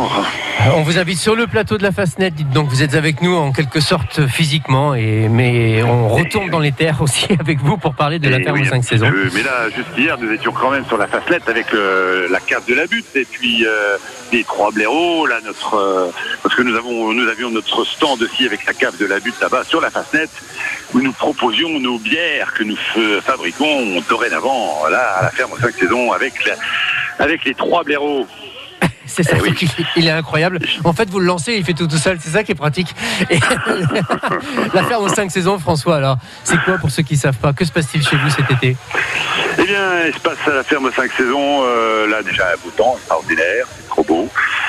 bonjour. On vous invite sur le plateau de la Fastnet, dites donc vous êtes avec nous en quelque sorte physiquement, et, mais on retourne dans les terres aussi avec vous pour parler de la ferme oui, aux 5 saisons. peu. Mais là, juste hier, nous étions quand même sur la Fastnet avec le- la cave de la butte et puis euh, les trois blaireaux, là, notre, euh, parce que nous, avons, nous avions notre stand aussi avec la cave de la butte là-bas sur la Fastnet où nous proposions nos bières que nous fabriquons dorénavant là, à la ferme aux 5 saisons avec, la- avec les trois blaireaux. C'est ça, Eh oui. il- il est incroyable. En fait, vous le lancez, il fait tout tout seul, c'est ça qui est pratique. Et la ferme aux 5 saisons, François, alors, c'est quoi pour ceux qui ne savent pas? Que se passe-t-il chez vous cet été? Eh bien, il se passe à la ferme aux 5 saisons, euh, là déjà un beau temps, extraordinaire, c'est trop beau.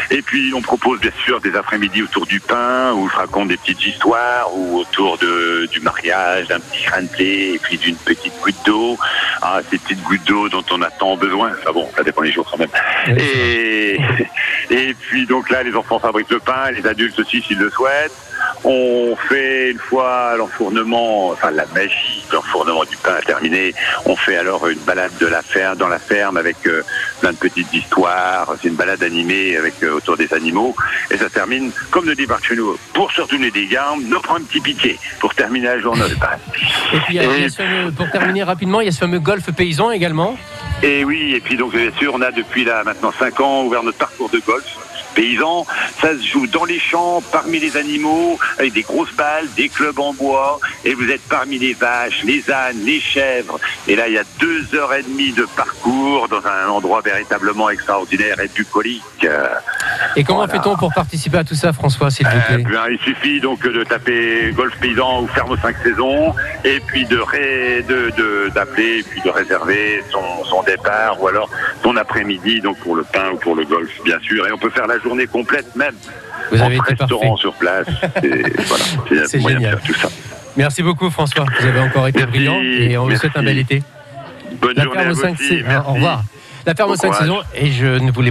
Et puis on propose bien sûr des après-midi autour du pain, où je raconte des petites histoires, ou autour de, du mariage, d'un petit grain de blé, et puis d'une petite goutte d'eau. Ah, ces petites gouttes d'eau dont on a tant besoin. Enfin bon, ça dépend les jours quand même. Oui, Et, et puis donc là, les enfants fabriquent le pain, les adultes aussi s'ils le souhaitent. On fait une fois l'enfournement, enfin la magie l'enfournement du pain terminé, on fait alors une balade de la ferme, dans la ferme avec euh, plein de petites histoires. C'est une balade animée avec euh, autour des animaux. Et ça termine, comme le dit Chenot, pour se retourner des gambes, nous prend un petit piqué pour terminer la journée. Et puis, il y a- il y a ce fameux- pour terminer rapidement, il y a ce fameux golf paysan également. Et oui, et puis donc bien sûr, on a depuis là maintenant 5 ans ouvert notre parcours de golf paysan. Ça se joue dans les champs, parmi les animaux, avec des grosses balles, des clubs en bois, et vous êtes parmi les vaches, les ânes, les chèvres. Et là, il y a deux heures et demie de parcours dans un endroit véritablement extraordinaire et bucolique. Et comment Voilà. fait-on pour participer à tout ça, François, s'il vous euh, plaît bien, il suffit donc de taper golf paysan ou ferme aux 5 saisons, et puis de ré- de- de- d'appeler, et puis de réserver son, son départ, ou alors son après-midi, donc pour le pain ou pour le golf, bien sûr. Et on peut faire la journée complète même. Vous avez entre été parfait. restaurant sur place. Et voilà, C'est moyen de faire tout ça. Merci beaucoup, François. Vous avez encore été Merci, brillant et on vous souhaite un bel été. Bonne La journée à vous 5 aussi. Au revoir. La ferme aux Bon 5 courage. saisons et je ne voulais pas